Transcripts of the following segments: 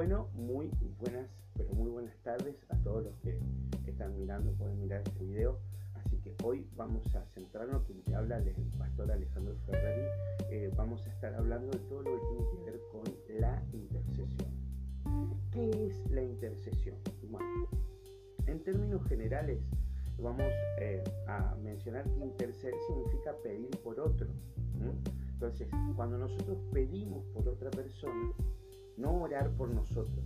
Bueno, muy buenas, pero muy buenas tardes a todos los que están mirando, pueden mirar este video. Así que hoy vamos a centrarnos, quien te habla el pastor Alejandro Ferrari, eh, vamos a estar hablando de todo lo que tiene que ver con la intercesión. ¿Qué es la intercesión? Bueno, en términos generales, vamos eh, a mencionar que interceder significa pedir por otro. Entonces, cuando nosotros pedimos por otra persona, no orar por nosotros.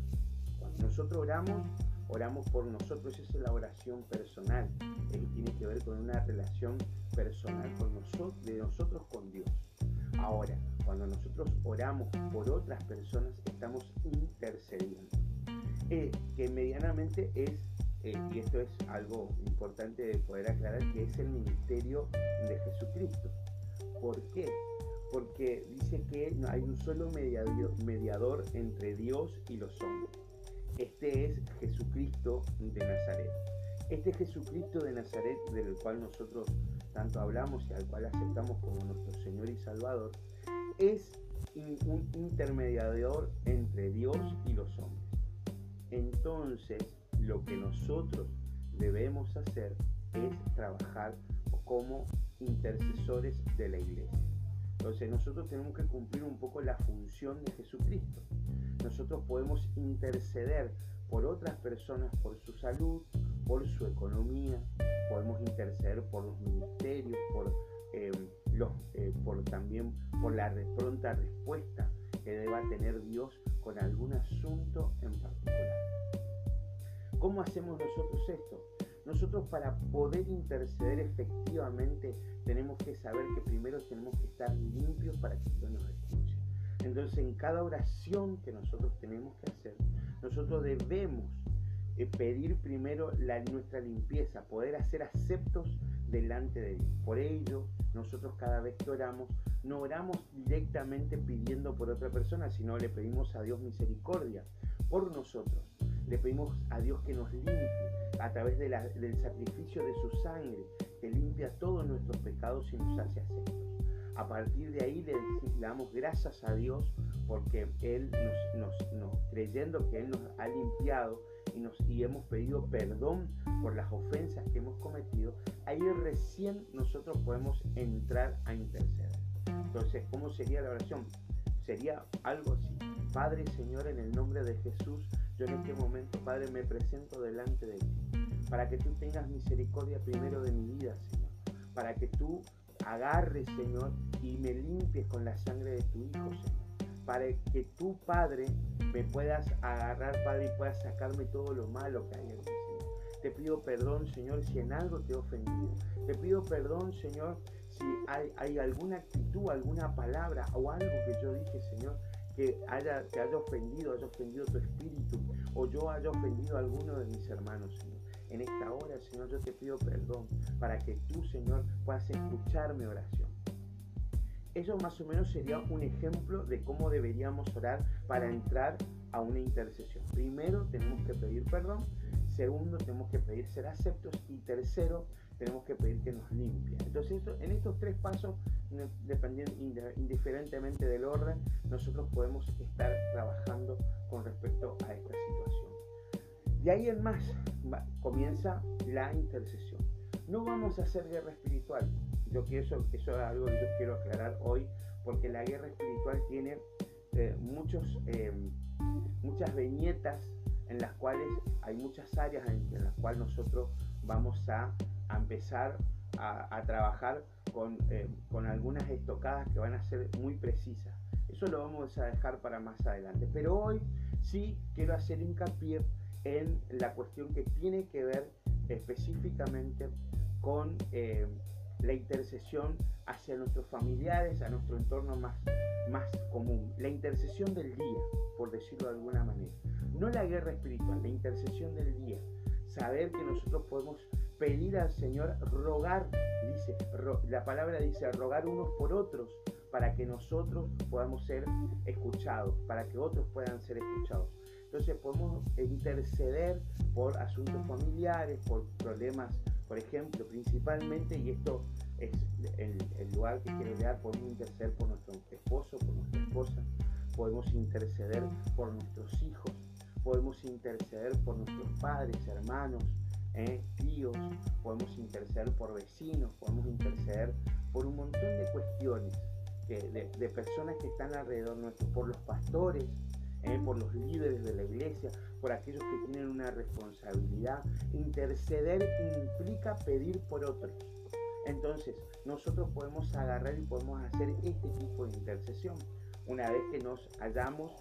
Cuando nosotros oramos, oramos por nosotros, esa es la oración personal, que tiene que ver con una relación personal con nosotros, de nosotros con Dios. Ahora, cuando nosotros oramos por otras personas, estamos intercediendo. Eh, que medianamente es, eh, y esto es algo importante de poder aclarar, que es el ministerio de Jesucristo. ¿Por qué? Porque dice que hay un solo mediador entre Dios y los hombres. Este es Jesucristo de Nazaret. Este Jesucristo de Nazaret del cual nosotros tanto hablamos y al cual aceptamos como nuestro Señor y Salvador, es un intermediador entre Dios y los hombres. Entonces, lo que nosotros debemos hacer es trabajar como intercesores de la iglesia. Entonces nosotros tenemos que cumplir un poco la función de Jesucristo. Nosotros podemos interceder por otras personas, por su salud, por su economía, podemos interceder por los ministerios, por, eh, por también por la pronta respuesta que deba tener Dios con algún asunto en particular. ¿Cómo hacemos nosotros esto? Nosotros para poder interceder efectivamente tenemos que saber que primero tenemos que estar limpios para que Dios nos escuche. Entonces en cada oración que nosotros tenemos que hacer, nosotros debemos eh, pedir primero nuestra limpieza, poder hacer aceptos delante de Dios. Por ello, nosotros cada vez que oramos, no oramos directamente pidiendo por otra persona, sino le pedimos a Dios misericordia por nosotros le pedimos a Dios que nos limpie a través del sacrificio de su sangre, que limpia todos nuestros pecados y nos hace aceptos. A partir de ahí le, damos gracias a Dios porque Él nos, creyendo que Él nos ha limpiado y, nos, y hemos pedido perdón por las ofensas que hemos cometido, ahí recién nosotros podemos entrar a interceder. Entonces, ¿cómo sería la oración? Sería algo así. Padre Señor, en el nombre de Jesús, yo en este momento, Padre, me presento delante de ti, para que tú tengas misericordia primero de mi vida, Señor, para que tú agarres, Señor, y me limpies con la sangre de tu Hijo, Señor, para que tú, Padre, me puedas agarrar, Padre, y puedas sacarme todo lo malo que hay en mí, Señor. Te pido perdón, Señor, si en algo te he ofendido. Te pido perdón, Señor, si hay, hay alguna actitud, alguna palabra o algo que yo dije, Señor, que haya, te haya ofendido, haya ofendido tu espíritu, o yo haya ofendido a alguno de mis hermanos, Señor. En esta hora, Señor, yo te pido perdón para que tú, Señor, puedas escuchar mi oración. Eso más o menos sería un ejemplo de cómo deberíamos orar para entrar a una intercesión. Primero, tenemos que pedir perdón. Segundo, tenemos que pedir ser aceptos. Y tercero, tenemos que pedir que nos limpie. Entonces, en estos tres pasos, indiferentemente del orden, nosotros podemos estar trabajando con respecto a esta situación. De ahí en más comienza la intercesión. No vamos a hacer guerra espiritual. Yo quiero, eso, eso es algo que yo quiero aclarar hoy, porque la guerra espiritual tiene eh, muchos, eh, muchas viñetas en las cuales hay muchas áreas en las cuales nosotros vamos a a empezar a, trabajar con, eh, con, algunas estocadas que van a ser muy precisas. Eso lo vamos a dejar para más adelante. Pero hoy sí quiero hacer hincapié en la cuestión que tiene que ver específicamente con eh, la intercesión hacia nuestros familiares, a nuestro entorno más, más común. La intercesión del día, por decirlo de alguna manera. No la guerra espiritual, la intercesión del día. Saber que nosotros podemos pedir al Señor, rogar, dice, la palabra dice, rogar unos por otros para que nosotros podamos ser escuchados, para que otros puedan ser escuchados. Entonces podemos interceder por asuntos familiares, por problemas, por ejemplo, principalmente, y esto es el, lugar que quiero dar, podemos interceder por nuestro esposo, por nuestra esposa, podemos interceder por nuestros hijos, podemos interceder por nuestros padres, hermanos, ¿eh? tíos, podemos interceder por vecinos, podemos interceder por un montón de cuestiones de, personas que están alrededor nuestro, por los pastores, ¿eh? por los líderes de la iglesia, por aquellos que tienen una responsabilidad. Interceder implica pedir por otros. Entonces, nosotros podemos agarrar y podemos hacer este tipo de intercesión. Una vez que nos hayamos,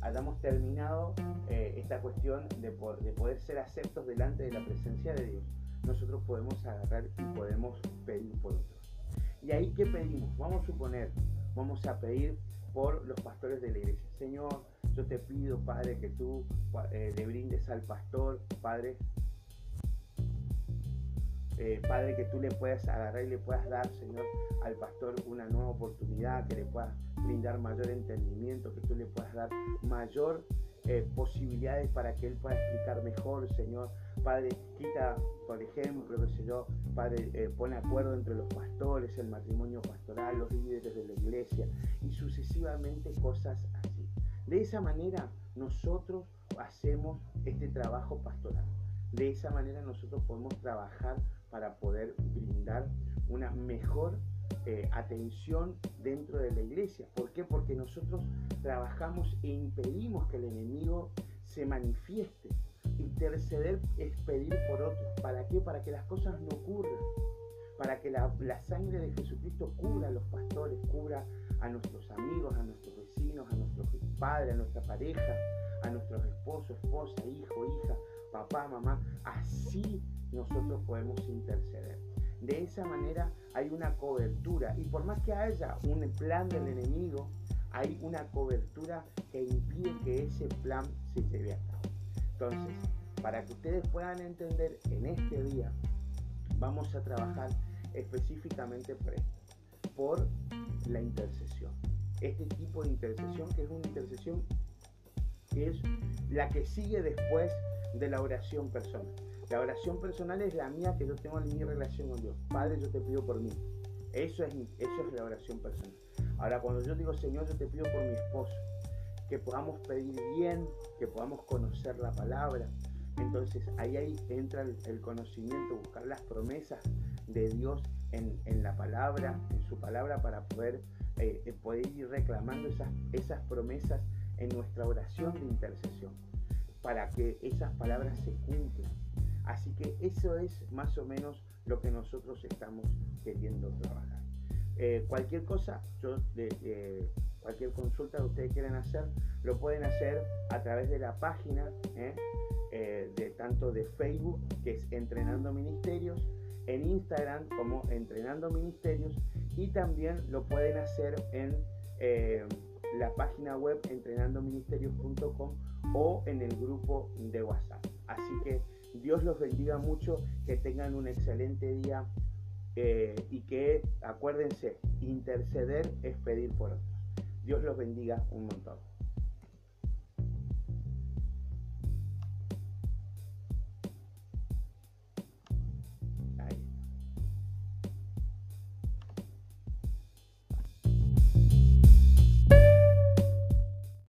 hayamos terminado eh, esta cuestión de, de poder ser aceptos delante de la presencia de Dios, nosotros podemos agarrar y podemos pedir por otros. ¿Y ahí qué pedimos? Vamos a suponer, vamos a pedir por los pastores de la iglesia. Señor, yo te pido, Padre, que tú eh, le brindes al pastor, Padre, eh, Padre, que tú le puedas agarrar y le puedas dar, Señor, al pastor una nueva oportunidad, que le puedas brindar mayor entendimiento, que tú le puedas dar mayor eh, posibilidades para que él pueda explicar mejor, Señor. Padre, quita, por ejemplo, qué sé yo, Padre, eh, pone acuerdo entre los pastores, el matrimonio pastoral, los líderes de la iglesia y sucesivamente cosas así. De esa manera nosotros hacemos este trabajo pastoral. De esa manera nosotros podemos trabajar para poder brindar una mejor eh, atención dentro de la iglesia. ¿Por qué? Porque nosotros trabajamos e impedimos que el enemigo se manifieste. Interceder es pedir por otros. ¿Para qué? Para que las cosas no ocurran. Para que la, sangre de Jesucristo cubra a los pastores, cubra a nuestros amigos, a nuestros vecinos, a nuestros padres, a nuestra pareja, a nuestros esposos, esposa, hijo, hija, papá, mamá. Así nosotros podemos interceder. De esa manera hay una cobertura y por más que haya un plan del enemigo, hay una cobertura que impide que ese plan se lleve a cabo. Entonces, para que ustedes puedan entender en este día, vamos a trabajar específicamente por esto, por la intercesión. Este tipo de intercesión que es una intercesión que es la que sigue después de la oración personal. La oración personal es la mía que yo tengo en mi relación con Dios. Padre, yo te pido por mí. Eso es, eso es la oración personal. Ahora, cuando yo digo, Señor, yo te pido por mi esposo, que podamos pedir bien, que podamos conocer la palabra. Entonces ahí, ahí entra el, conocimiento, buscar las promesas de Dios en, la palabra, en su palabra, para poder, eh, poder ir reclamando esas, esas promesas en nuestra oración de intercesión, para que esas palabras se cumplan. Así que eso es más o menos lo que nosotros estamos queriendo trabajar. Eh, cualquier cosa, de, cualquier consulta que ustedes quieran hacer, lo pueden hacer a través de la página ¿eh? Eh, de tanto de Facebook, que es Entrenando Ministerios, en Instagram como Entrenando Ministerios, y también lo pueden hacer en la página web entrenandoministerios.com o en el grupo de WhatsApp. Así que Dios los bendiga mucho, que tengan un excelente día eh, y que acuérdense, interceder es pedir por otros. Dios los bendiga un montón.